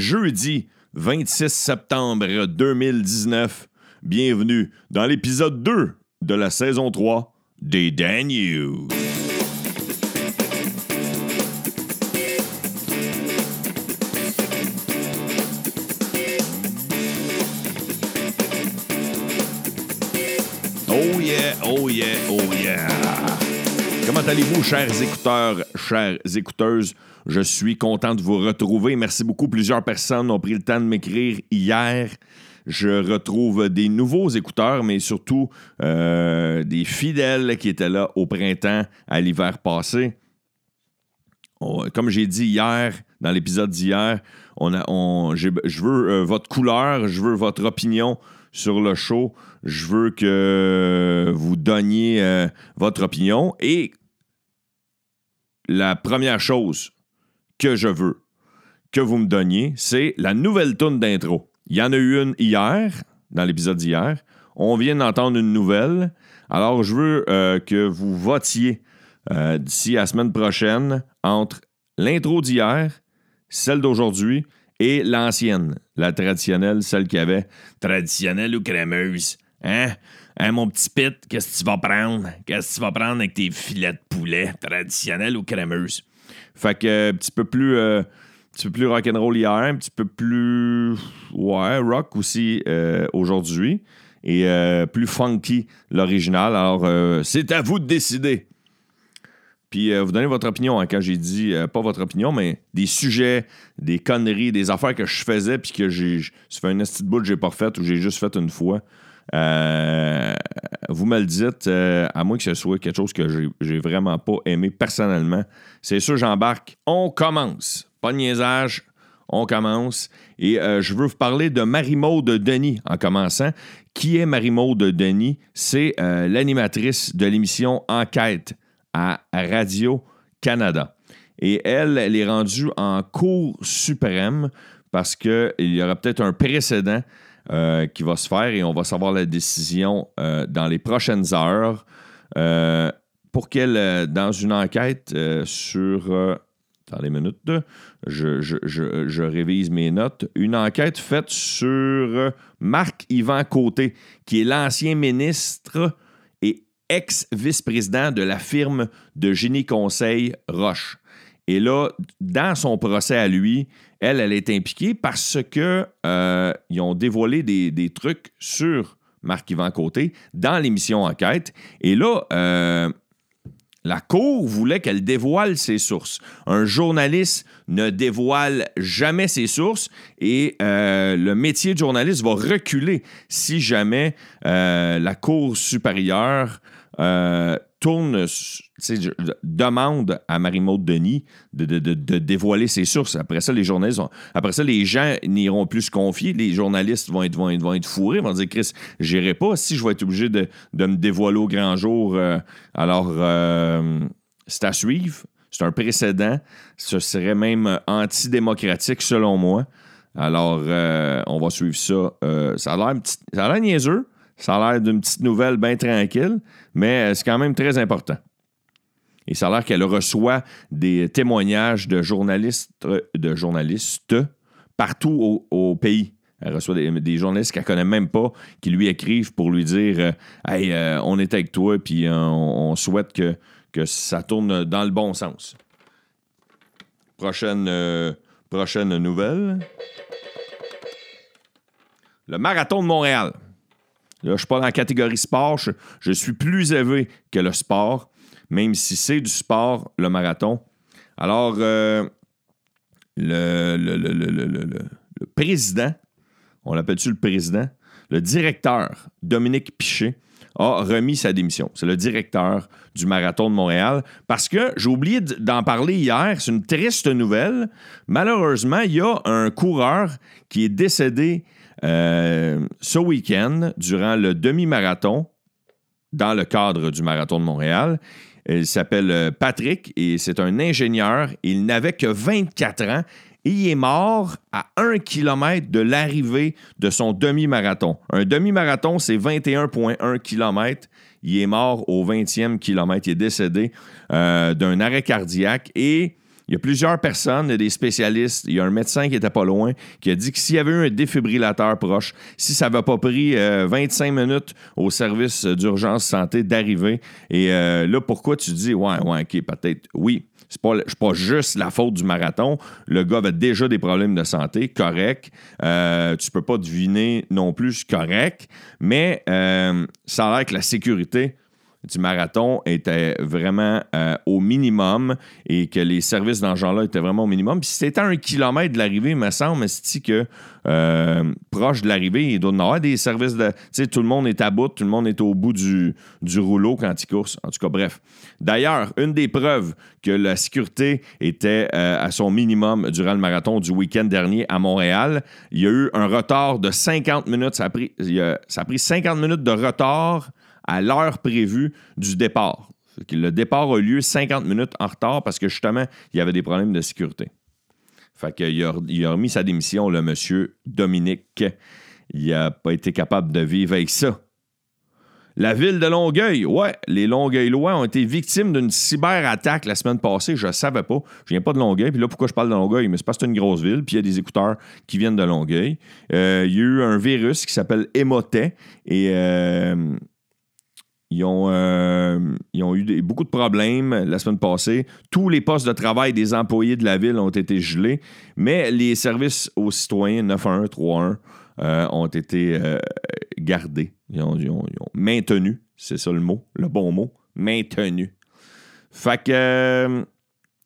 jeudi 26 septembre 2019. Bienvenue dans l'épisode 2 de la saison 3 des Dan. Oh yeah, oh yeah, oh yeah. Comment allez-vous, chers écouteurs, chères écouteuses? Je suis content de vous retrouver. Merci beaucoup. Plusieurs personnes ont pris le temps de m'écrire hier. Je retrouve des nouveaux écouteurs, mais surtout euh, des fidèles qui étaient là au printemps, à l'hiver passé. Comme j'ai dit hier, dans l'épisode d'hier, on on- je veux euh, votre couleur, je veux votre opinion sur le show. Je veux que vous donniez euh, votre opinion. Et la première chose que je veux que vous me donniez, c'est la nouvelle tune d'intro. Il y en a eu une hier, dans l'épisode d'hier. On vient d'entendre une nouvelle. Alors, je veux euh, que vous votiez euh, d'ici la semaine prochaine entre l'intro d'hier, celle d'aujourd'hui et l'ancienne, la traditionnelle, celle qu'il y avait. Traditionnelle ou crémeuse? Hein? Hein, mon petit pit, qu'est-ce que tu vas prendre? Qu'est-ce que tu vas prendre avec tes filets de poulet? Traditionnelle ou crémeuse? Fait que euh, un petit peu plus. euh, un petit peu plus rock'n'roll hier, un petit peu plus. Ouais, rock aussi euh, aujourd'hui. Et euh, plus funky l'original. Alors, euh, c'est à vous de décider. Puis euh, vous donnez votre opinion hein, quand j'ai dit, euh, pas votre opinion, mais des sujets, des conneries, des affaires que je faisais, puis que j'ai. Fait un petit bout que j'ai pas fait ou j'ai juste fait une fois. Euh, vous me le dites, euh, à moins que ce soit quelque chose que j'ai- vraiment pas aimé personnellement. C'est sûr, j'embarque. On commence. Pas de niaisage. On commence. Et euh, je veux vous parler de Marie-Maude Denis en commençant. Qui est Marie-Maude Denis? C'est l'animatrice de l'émission Enquête à Radio-Canada. Et elle, elle est rendue en Cour suprême parce qu'il y aura peut-être un précédent euh, qui va se faire et on va savoir la décision euh, dans les prochaines heures euh, pour qu'elle, dans une enquête sur... euh, attendez une minute, je, je- je- je révise mes notes. Une enquête faite sur Marc-Yvan Côté, qui est l'ancien ministre et ex-vice-président de la firme de génie conseil Roche. Et là, dans son procès à lui, elle, elle est impliquée parce que euh, ils ont dévoilé des, trucs sur Marc-Yvan Côté dans l'émission Enquête. Et là, euh, la Cour voulait qu'elle dévoile ses sources. Un journaliste ne dévoile jamais ses sources et euh, le métier de journaliste va reculer si jamais euh, la Cour supérieure tourne, demande à Marie-Maude Denis de, de- de- dévoiler ses sources. Après ça, les journalistes après ça, les gens n'iront plus se confier. Les journalistes vont être, vont vont être fourrés, vont dire Chris, j'irai pas si je vais être obligé de, me dévoiler au grand jour. euh, alors, euh, c'est à suivre. C'est un précédent. Ce serait même antidémocratique, selon moi. Alors, euh, on va suivre ça. Ça a l'air niaiseux. Ça a l'air d'une petite nouvelle bien tranquille, mais euh, c'est quand même très important. Et ça a l'air qu'elle reçoit des témoignages de journalistes, euh, de journalistes partout au, pays. Elle reçoit des, journalistes qu'elle connaît même pas, qui lui écrivent pour lui dire euh, Hey, on est avec toi, puis on, on souhaite que, que ça tourne dans le bon sens. Prochaine, prochaine nouvelle. Le marathon de Montréal. Là, je suis pas dans la catégorie sport. Je, suis plus élevé que le sport, même si c'est du sport, le marathon. Alors, euh, le, le- président, on l'appelle-tu le président? Le directeur, Dominique Piché, a remis sa démission. C'est le directeur du Marathon de Montréal. Parce que j'ai oublié d'en parler hier, c'est une triste nouvelle. Malheureusement, il y a un coureur qui est décédé euh, ce week-end durant le demi-marathon dans le cadre du Marathon de Montréal. Il s'appelle euh, Patrick et c'est un ingénieur. Il n'avait que 24 ans et il est mort à 1 km de l'arrivée de son demi-marathon. Un demi-marathon, c'est 21,1 km. Il est mort au 20e kilomètre. Il est décédé euh, d'un arrêt cardiaque et Il y a plusieurs personnes, il y a des spécialistes, il y a un médecin qui était pas loin, qui a dit que s'il y avait eu un défibrillateur proche, si ça n'avait pas pris 25 minutes au service d'urgence santé d'arriver, et là, pourquoi tu dis, ouais, ouais, ok, peut-être, oui, c'est pas, pas juste la faute du marathon. Le gars avait déjà des problèmes de santé, correct. Euh, tu peux pas deviner non plus correct, mais euh, ça a l'air que la sécurité du marathon était vraiment euh, au minimum et que les services ce genre-là étaient vraiment au minimum. Puis c'était un kilomètre de l'arrivée, il me semble, c'est que euh, proche de l'arrivée, il doit y avoir des services de. Tu sais, tout le monde est à bout, tout le monde est au bout du, du rouleau quand il course. En tout cas, bref. D'ailleurs, une des preuves que la sécurité était euh, à son minimum durant le marathon du week-end dernier à Montréal, il y a eu un retard de 50 minutes. Ça a pris, ça a pris 50 minutes de retard à l'heure prévue du départ. Le départ a eu lieu 50 minutes en retard parce que justement, il y avait des problèmes de sécurité. Fait qu'il a, il a remis sa démission, le monsieur Dominique. Il n'a pas été capable de vivre avec ça. La ville de Longueuil, ouais, les Longueuil-Lois ont été victimes d'une cyberattaque la semaine passée. Je ne savais pas. Je viens pas de Longueuil. Puis là, pourquoi je parle de Longueuil? Mais c'est parce que c'est une grosse ville. Puis il y a des écouteurs qui viennent de Longueuil. Euh, il y a eu un virus qui s'appelle Emotet. Et euh, ils ont, euh, ont eu beaucoup de problèmes la semaine passée. Tous les postes de travail des employés de la ville ont été gelés, mais les services aux citoyens 911, 31 euh, ont été euh, gardés. Ils ont, ils ont maintenus, c'est ça le mot, le bon mot, maintenus. Fait que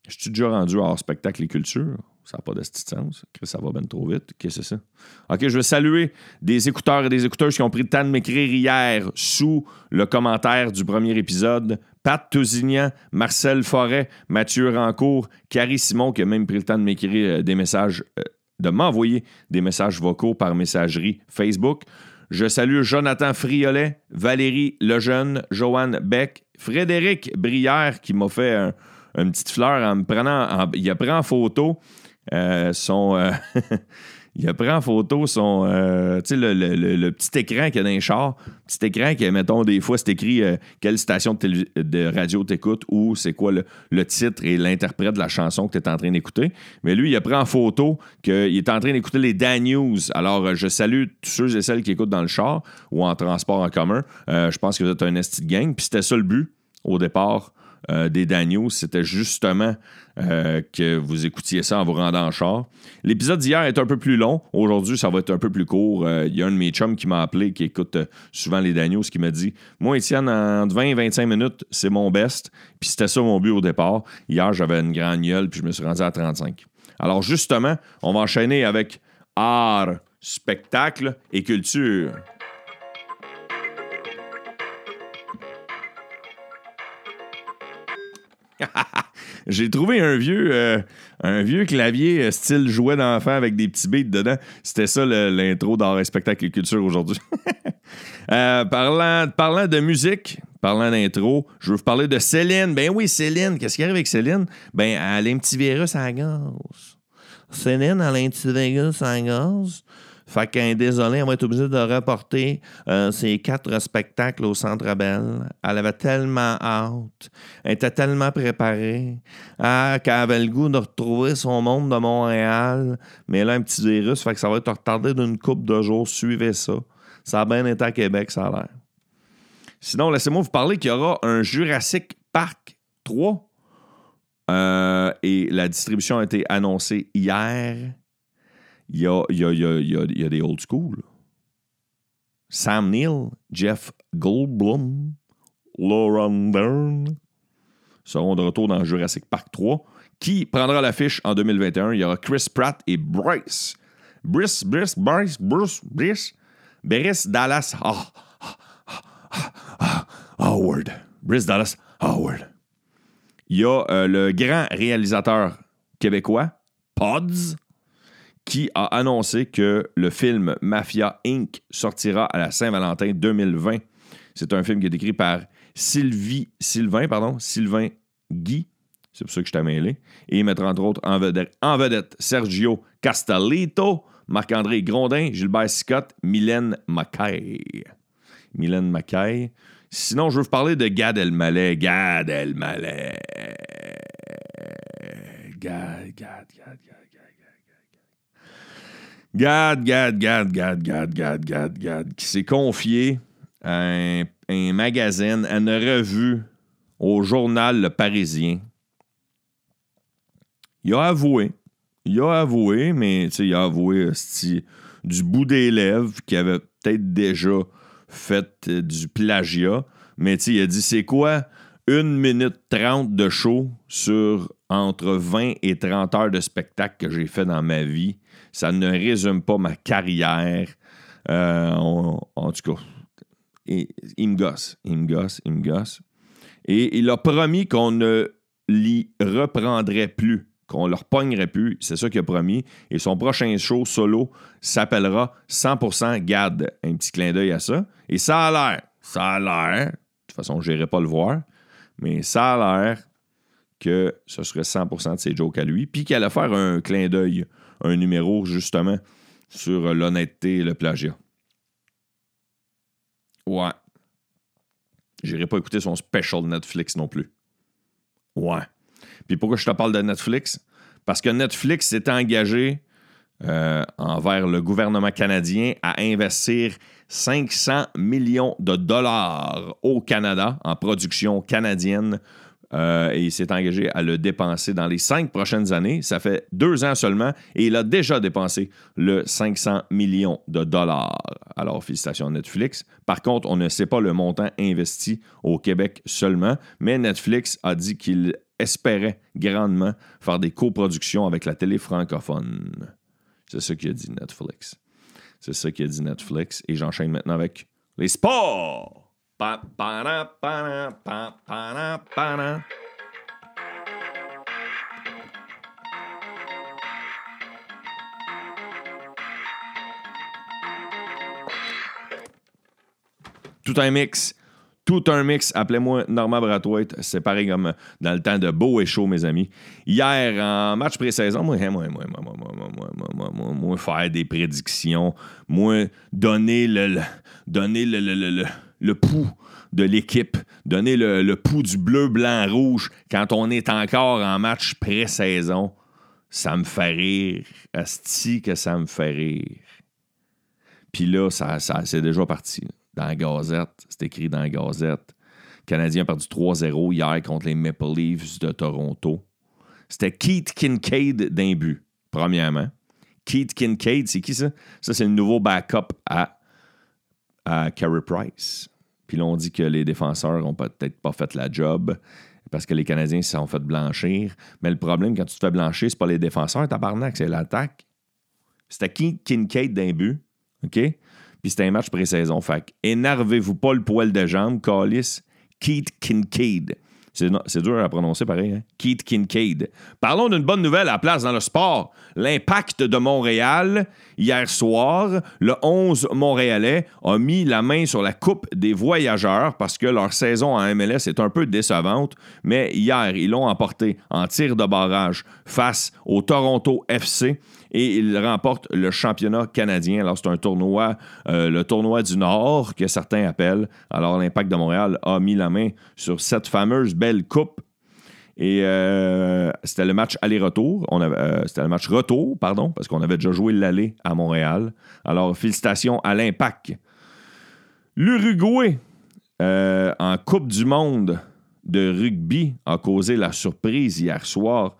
je suis déjà rendu hors spectacle et culture. Ça n'a pas de sens. Ça va bien trop vite. Qu'est-ce que c'est ça? OK, je veux saluer des écouteurs et des écouteuses qui ont pris le temps de m'écrire hier sous le commentaire du premier épisode. Pat Tousignan, Marcel Forêt, Mathieu Rancourt, Carrie Simon qui a même pris le temps de m'écrire euh, des messages, euh, de m'envoyer des messages vocaux par messagerie Facebook. Je salue Jonathan Friolet, Valérie Lejeune, Joanne Beck, Frédéric Brière qui m'a fait un, une petite fleur en me prenant, il a pris en photo euh, son. Euh, il a en photo son. Euh, tu sais, le, petit écran qu'il y a dans les chars. Petit écran qui, mettons, des fois, c'est écrit quelle station de, radio t'écoutes ou c'est quoi le, titre et l'interprète de la chanson que tu es en train d'écouter. Mais lui, il a pris en photo qu'il est en train d'écouter les Dan News. Alors, je salue tous ceux et celles qui écoutent dans le char ou en transport en commun. je pense que vous êtes un esti gang. Puis c'était ça le but au départ euh, des Daniels, c'était justement euh, que vous écoutiez ça en vous rendant en char. L'épisode d'hier est un peu plus long. Aujourd'hui, ça va être un peu plus court. Euh, il y a un de mes chums qui m'a appelé, qui écoute souvent les Daniels, qui m'a dit Moi, Étienne, en 20 25 minutes, c'est mon best. Puis c'était ça mon but au départ. Hier, j'avais une grande gueule, puis je me suis rendu à 35. Alors, justement, on va enchaîner avec art, spectacle et culture. J'ai trouvé un vieux, euh, un vieux clavier euh, style jouet d'enfant avec des petits beats dedans. C'était ça l'intro dans Spectacle et Culture aujourd'hui. Euh, parlant, parlant de musique, parlant d'intro, je veux vous parler de Céline. Ben oui, Céline. Qu'est-ce qui arrive avec Céline? Ben, elle a un petit virus à la gaz. Céline, elle a un petit virus à la gaz. Fait qu'un désolé, on va être obligé de reporter euh, ses quatre spectacles au Centre Bell. Elle avait tellement hâte. Elle était tellement préparée. Ah, qu'elle avait le goût de retrouver son monde de Montréal. Mais là, un petit virus, fait que ça va être retardé d'une coupe de jours. Suivez ça. Ça a bien été à Québec, ça a l'air. Sinon, laissez-moi vous parler qu'il y aura un Jurassic Park 3. Euh, et la distribution a été annoncée hier il y a, des old school. Sam Neill, Jeff Goldblum, Lauren Dern seront de retour dans Jurassic Park 3. Qui prendra l'affiche en 2021? Il y aura Chris Pratt et Bryce. Brice, Brice, Bryce, Bruce, Brice, Brice Dallas Howard. Brice Dallas Howard. Il y a euh, le grand réalisateur québécois, Pods, qui a annoncé que le film Mafia Inc. sortira à la Saint-Valentin 2020. C'est un film qui est écrit par Sylvie, Sylvain, pardon, Sylvain Guy. C'est pour ça que je t'ai mêlé. Et il mettra entre autres en vedette, Sergio Castellito, Marc-André Grondin, Gilbert Scott, Mylène Mackay. Mylène Mackay. Sinon, je veux vous parler de Gad Elmaleh. Gad Elmaleh. Gad, Gad, Gad, Gad, Gad, Gad, Gad, Gad, Gad, Gad, Gad, Gad, qui s'est confié à un, magazine, à une revue, au journal Le Parisien. Il a avoué, il a avoué, mais il a avoué du bout des lèvres qu'il avait peut-être déjà fait du plagiat. Mais il a dit c'est quoi une minute trente de show sur entre 20 et 30 heures de spectacle que j'ai fait dans ma vie. Ça ne résume pas ma carrière. Euh, en tout cas, il, me gosse, il me gosse, il me gosse. Et il a promis qu'on ne l'y reprendrait plus, qu'on ne le repognerait plus. C'est ça qu'il a promis. Et son prochain show solo s'appellera 100% GAD. Un petit clin d'œil à ça. Et ça a l'air, ça a l'air, de toute façon, je n'irai pas le voir, mais ça a l'air que ce serait 100% de ses jokes à lui, puis qu'il allait faire un clin d'œil, un numéro justement sur l'honnêteté et le plagiat. Ouais. J'irai pas écouter son special Netflix non plus. Ouais. Puis pourquoi je te parle de Netflix? Parce que Netflix s'est engagé euh, envers le gouvernement canadien à investir 500 millions de dollars au Canada en production canadienne euh, et il s'est engagé à le dépenser dans les cinq prochaines années. Ça fait deux ans seulement et il a déjà dépensé le 500 millions de dollars. Alors, félicitations à Netflix. Par contre, on ne sait pas le montant investi au Québec seulement, mais Netflix a dit qu'il espérait grandement faire des coproductions avec la télé francophone. C'est ce qu'a dit Netflix. C'est ça qu'a dit Netflix. Et j'enchaîne maintenant avec les sports. Tout un mix. Tout un mix. Appelez-moi Normand Brathwaite. C'est pareil comme dans le temps de beau et chaud, mes amis. Hier, en match pré-saison, moi, moi, moi, moi, moi, moi, moi, moi, faire des prédictions, moi, donner le, donner le, le, le le pouls de l'équipe, donner le, pouls du bleu, blanc, rouge quand on est encore en match pré-saison, ça me fait rire. Asti que ça me fait rire. Puis là, ça, c'est déjà parti. Dans la Gazette, c'est écrit dans la Gazette. Le Canadien a perdu 3-0 hier contre les Maple Leafs de Toronto. C'était Keith Kincaid d'un but, premièrement. Keith Kincaid, c'est qui ça? Ça, c'est le nouveau backup à, à Carey Price. Puis là, on dit que les défenseurs n'ont peut-être pas fait la job parce que les Canadiens se sont fait blanchir. Mais le problème, quand tu te fais blanchir, c'est pas les défenseurs, tabarnak, c'est l'attaque. C'était qui? Kincaid d'un but, OK? Puis c'était un match pré-saison. Fait énervez-vous pas le poil de jambe, Callis. Keith Kincaid. C'est dur à prononcer pareil, hein? Keith Kincaid. Parlons d'une bonne nouvelle à la place dans le sport. L'impact de Montréal, hier soir, le 11 Montréalais a mis la main sur la Coupe des voyageurs parce que leur saison en MLS est un peu décevante, mais hier, ils l'ont emporté en tir de barrage face au Toronto FC et il remporte le championnat canadien. Alors, c'est un tournoi, euh, le tournoi du Nord, que certains appellent. Alors, l'Impact de Montréal a mis la main sur cette fameuse belle coupe. Et euh, c'était le match aller-retour. Euh, c'était le match retour, pardon, parce qu'on avait déjà joué l'aller à Montréal. Alors, félicitations à l'Impact. L'Uruguay, en Coupe du Monde de rugby, a causé la surprise hier soir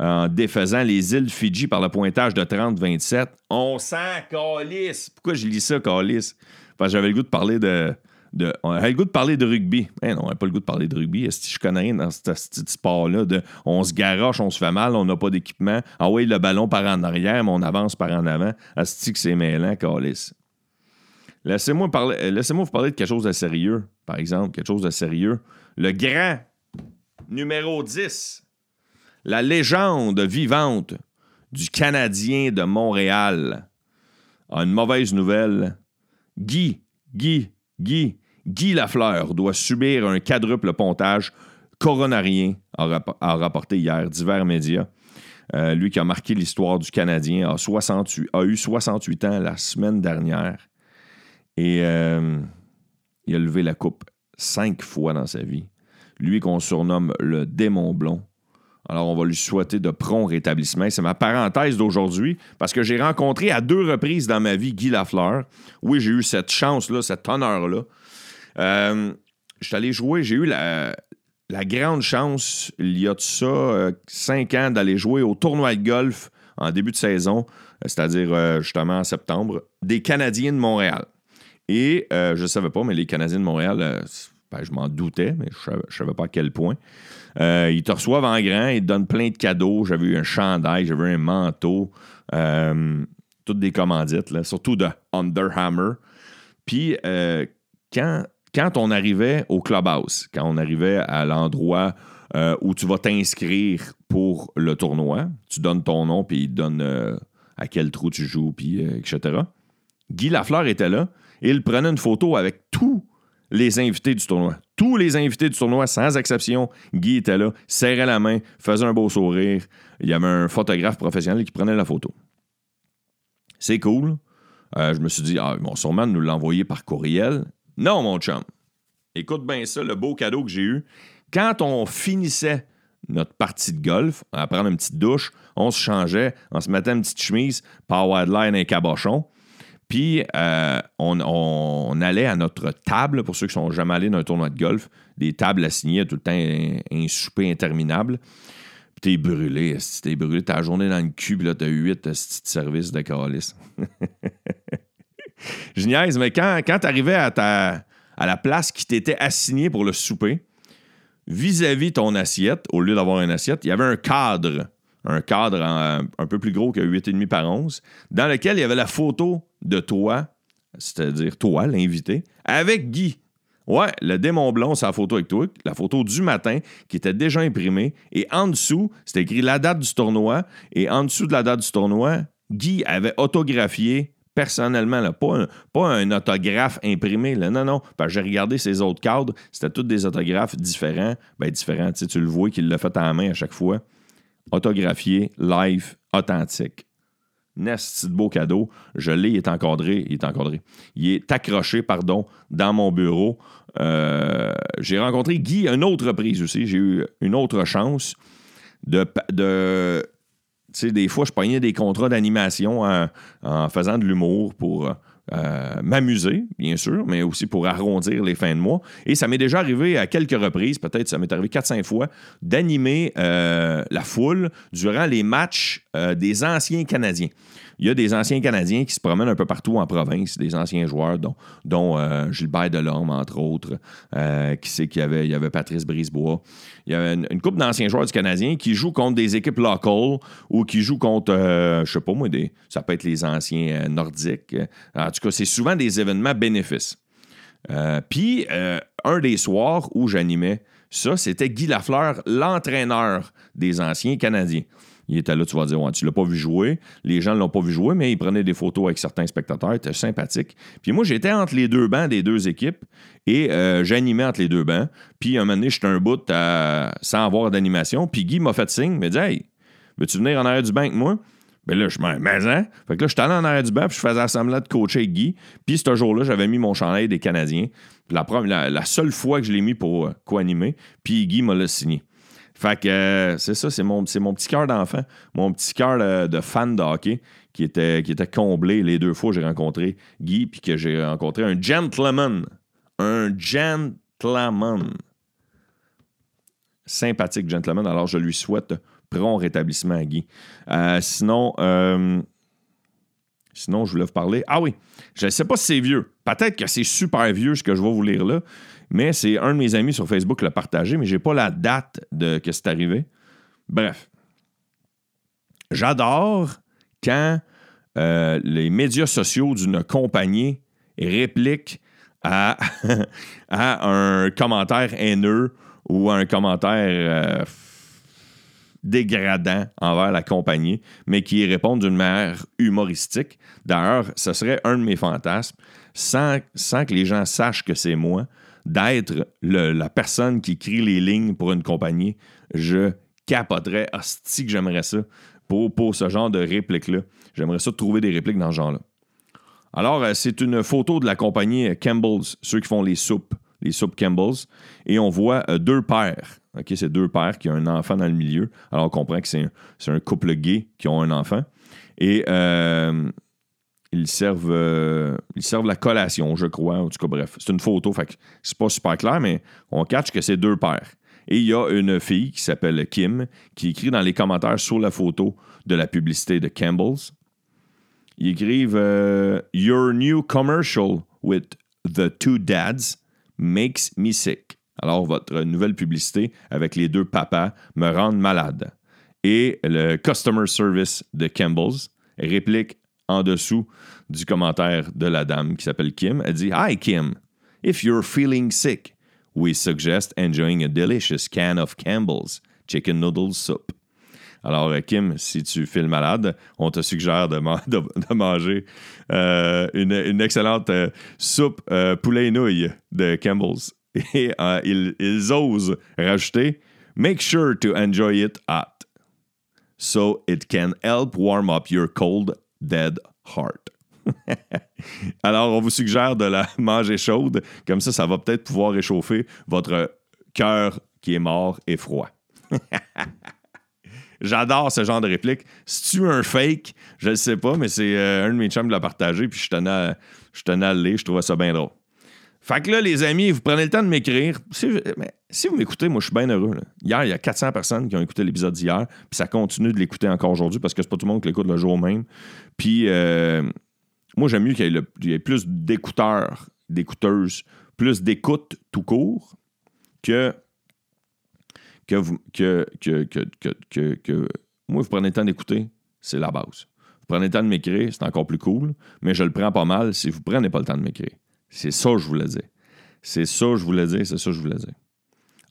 en défaisant les îles Fidji par le pointage de 30-27. On sent Calis. Pourquoi je lis ça, Calis? Parce que j'avais le goût de parler de. de on avait le goût de parler de rugby. Eh non, on pas le goût de parler de rugby. Je connais rien dans ce, petit sport-là, de on se garoche, on se fait mal, on n'a pas d'équipement. Ah oui, le ballon part en arrière, mais on avance par en avant. Asti que c'est mêlant, Calis. Laissez-moi parler, laissez-moi vous parler de quelque chose de sérieux, par exemple, quelque chose de sérieux. Le grand numéro 10 la légende vivante du Canadien de Montréal a une mauvaise nouvelle. Guy, Guy, Guy, Guy Lafleur doit subir un quadruple pontage coronarien, a, rapporté hier divers médias. Euh, lui qui a marqué l'histoire du Canadien, a, 68, a eu 68 ans la semaine dernière. Et euh, il a levé la coupe cinq fois dans sa vie. Lui qu'on surnomme le démon blond Alors, on va lui souhaiter de prompt rétablissement. C'est ma parenthèse d'aujourd'hui parce que j'ai rencontré à deux reprises dans ma vie Guy Lafleur. Oui, j'ai eu cette chance-là, cet honneur-là. Euh, je allé jouer, j'ai eu la, grande chance, il y a de ça euh, cinq ans, d'aller jouer au tournoi de golf en début de saison, euh, c'est-à-dire justement en septembre, des Canadiens de Montréal. Et je ne savais pas, mais les Canadiens de Montréal, ben, je m'en doutais, mais je ne savais pas à quel point. Euh, ils te reçoivent en grand, ils te donnent plein de cadeaux. J'avais eu un chandail, j'avais un manteau, euh, toutes des commandites, surtout de Under Hammer. Puis euh, quand, quand on arrivait au clubhouse, quand on arrivait à l'endroit où tu vas t'inscrire pour le tournoi, tu donnes ton nom, puis ils te donnent à quel trou tu joues, puis etc. Guy Lafleur était là et il prenait une photo avec tous les invités du tournoi tous les invités du tournoi, sans exception, Guy était là, serrait la main, faisait un beau sourire. Il y avait un photographe professionnel qui prenait la photo. C'est cool. Euh, je me suis dit, ah, vont sûrement nous l'envoyer par courriel. Non, mon chum. Écoute bien ça, le beau cadeau que j'ai eu. Quand on finissait notre partie de golf, on prendre une petite douche, on se changeait, on se mettait une petite chemise, power line et cabochon. Puis, euh, on, allait à notre table, pour ceux qui sont jamais allés dans un tournoi de golf, des tables assignées tout le temps, un, souper interminable. Puis, t'es brûlé, t'es brûlé, t'as la journée dans le cul, puis là, t'as huit services de calice. Je niaise, mais quand, quand t'arrivais à, ta, à la place qui t'était assignée pour le souper, vis-à-vis ton assiette, au lieu d'avoir une assiette, il y avait un cadre un cadre un peu plus gros que 8,5 par 11, dans lequel il y avait la photo de toi, c'est-à-dire toi, l'invité, avec Guy. Ouais, le démon blond, c'est la photo avec toi, la photo du matin qui était déjà imprimée. Et en dessous, c'était écrit la date du tournoi. Et en dessous de la date du tournoi, Guy avait autographié personnellement, pas, un, un, autographe imprimé. Là. Non, non. j'ai regardé ses autres cadres, c'était tous des autographes différents. Ben, différents, tu le vois qu'il l'a fait à la main à chaque fois autographié, live, authentique. Nest, beau cadeau. Je l'ai, il est encadré. Il est encadré. Il est accroché, pardon, dans mon bureau. Euh, j'ai rencontré Guy une autre reprise aussi. J'ai eu une autre chance de. tu sais, des fois, je pognais des contrats d'animation en, faisant de l'humour pour euh, m'amuser, bien sûr, mais aussi pour arrondir les fins de mois. Et ça m'est déjà arrivé à quelques reprises, peut-être ça m'est arrivé 4-5 fois, d'animer euh, la foule durant les matchs euh, des anciens Canadiens il y a des anciens Canadiens qui se promènent un peu partout en province, des anciens joueurs, dont, dont euh, Gilbert Delorme, entre autres. Euh, qui sait qu'il y avait, il y avait Patrice Brisebois. Il y a une, couple d'anciens joueurs du Canadien qui jouent contre des équipes locales ou qui jouent contre, euh, je sais pas moi, des, ça peut être les anciens nordiques. En tout cas, c'est souvent des événements bénéfices. Puis, un des soirs où j'animais ça, c'était Guy Lafleur, l'entraîneur des anciens Canadiens. Il était là, tu vas dire, ouais, tu l'as pas vu jouer. Les gens ne l'ont pas vu jouer, mais il prenait des photos avec certains spectateurs. Était sympathique. Puis moi, j'étais entre les deux bancs des deux équipes et euh, j'animais entre les deux bancs. Puis un moment donné, j'étais un bout sans avoir d'animation. Puis Guy m'a fait signe, il m'a dit, hey, veux-tu venir en arrière du banc avec moi? Ben là, je m'en mais hein? Fait que là, j'étais allé en arrière du banc, puis je faisais semblant de coacher Guy. Puis ce jour-là, j'avais mis mon chandail des Canadiens. La, seule fois que je l'ai mis pour euh, co-animer, puis Guy m'a le signé. Fait que euh, c'est ça, c'est mon, mon petit cœur d'enfant, mon petit cœur euh, de fan de hockey qui était, qui était comblé les deux fois que j'ai rencontré Guy, puis que j'ai rencontré un gentleman. Un gentleman. Sympathique gentleman. Alors, je lui souhaite prompt rétablissement à Guy. Euh, sinon, sinon, je voulais vous parler. Ah oui, je ne sais pas si c'est vieux. Peut-être que c'est super vieux ce que je vais vous lire là, mais c'est un de mes amis sur Facebook qui l'a partagé, mais je n'ai pas la date de que c'est arrivé. Bref. J'adore quand euh, les médias sociaux d'une compagnie répliquent à, un commentaire haineux ou à un commentaire euh, dégradant envers la compagnie, mais qui répondent d'une manière humoristique. D'ailleurs, ce serait un de mes fantasmes, sans, sans que les gens sachent que c'est moi, d'être la personne qui écrit les lignes pour une compagnie, je capoterais. Hostie que j'aimerais ça pour, ce genre de réplique-là. J'aimerais ça trouver des répliques dans ce genre-là. Alors, euh, c'est une photo de la compagnie Campbell's, ceux qui font les soupes, les soupes Campbell's, et on voit euh, deux pères OK? C'est deux pères qui ont un enfant dans le milieu. Alors, on comprend que c'est un, un, couple gay qui ont un enfant. Et euh, ils, servent, euh, ils servent la collation, je crois. En tout cas, bref, c'est une photo, fait c'est pas super clair, mais on catch que c'est deux pères. Et il y a une fille qui s'appelle Kim qui écrit dans les commentaires sur la photo de la publicité de Campbell's. Ils écrivent euh, Your new commercial with the two dads makes me sick. Alors, votre nouvelle publicité avec les deux papas me rend malade. Et le customer service de Campbell's réplique en dessous du commentaire de la dame qui s'appelle Kim. Elle dit Hi Kim, if you're feeling sick, we suggest enjoying a delicious can of Campbell's chicken noodle soup. Alors, Kim, si tu files malade, on te suggère de, manger euh, une, excellente euh, soupe euh, poulet et nouilles de Campbell's. Et ils, ils osent rajouter Make sure to enjoy it hot so it can help warm up your cold, dead heart. Alors, on vous suggère de la manger chaude. Comme ça, ça va peut-être pouvoir réchauffer votre cœur qui est mort et froid. J'adore ce genre de réplique. Si tu un fake, je ne sais pas, mais c'est euh, un de mes chums qui l'a partagé, puis je tenais, à, je tenais à le je trouvais ça bien drôle. Fait que là, les amis, vous prenez le temps de m'écrire. Si, vous m'écoutez, moi, je suis bien heureux. Hier, il y a 400 personnes qui ont écouté l'épisode d'hier, puis ça continue de l'écouter encore aujourd'hui parce que c'est pas tout le monde qui l'écoute le jour même. Puis, euh, moi, j'aime mieux qu'il y, ait plus d'écouteurs, d'écouteuses, plus d'écoute tout court que que, vous, que, que, que, que, moi, vous prenez le temps d'écouter, c'est la base. Vous prenez le temps de m'écrire, c'est encore plus cool, mais je le prends pas mal si vous prenez pas le temps de m'écrire. C'est ça que je voulais dire. C'est ça que je voulais dire, c'est ça que je voulais dire.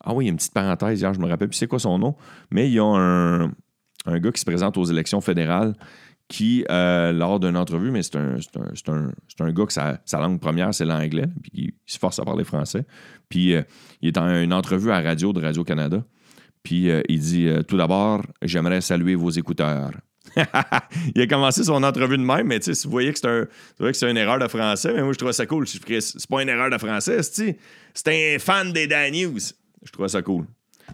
Ah oui, une petite parenthèse hier, je me rappelle plus c'est quoi son nom, mais il y a un, un gars qui se présente aux élections fédérales qui, euh, lors d'une entrevue, mais c'est un, un, un, un, gars que sa, sa langue première, c'est l'anglais, puis il, se force à parler français. Puis euh, il est en une entrevue à radio de Radio-Canada. Puis euh, il dit Tout d'abord, j'aimerais saluer vos écouteurs. il a commencé son entrevue de même, mais vous voyez que c'est un, c'est une erreur de français, mais moi je trouve ça cool. C'est pas une erreur de français, c'est un fan des Dan News. Je trouve ça cool.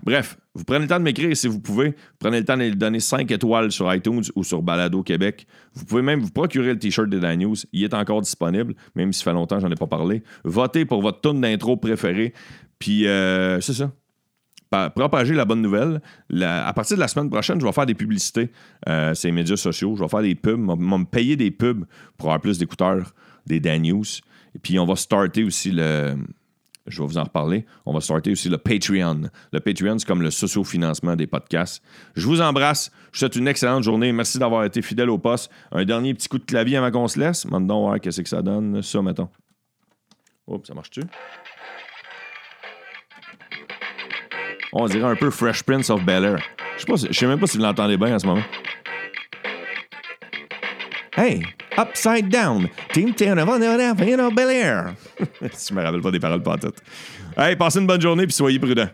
Bref, vous prenez le temps de m'écrire si vous pouvez. prenez le temps de donner 5 étoiles sur iTunes ou sur Balado Québec. Vous pouvez même vous procurer le t-shirt de Dan News. Il est encore disponible, même si ça fait longtemps que j'en ai pas parlé. Votez pour votre tune d'intro préféré. Puis euh, c'est ça propager la bonne nouvelle. à partir de la semaine prochaine, je vais faire des publicités euh, sur les médias sociaux. Je vais faire des pubs. Je vais me payer des pubs pour avoir plus d'écouteurs des Dan News. Et puis, on va starter aussi le. Je vais vous en reparler. On va starter aussi le Patreon. Le Patreon, c'est comme le socio-financement des podcasts. Je vous embrasse. Je vous souhaite une excellente journée. Merci d'avoir été fidèle au poste. Un dernier petit coup de clavier avant qu'on se laisse. Maintenant, voir qu'est-ce que ça donne. Ça, mettons. Oups, ça marche-tu? On dirait un peu Fresh Prince of Bel Air. Je sais, sais même pas si vous l'entendez bien en ce moment. Hey, Upside Down, Team Town of Bel Air. je me rappelle pas des paroles pas toutes. Hey, passez une bonne journée puis soyez prudents.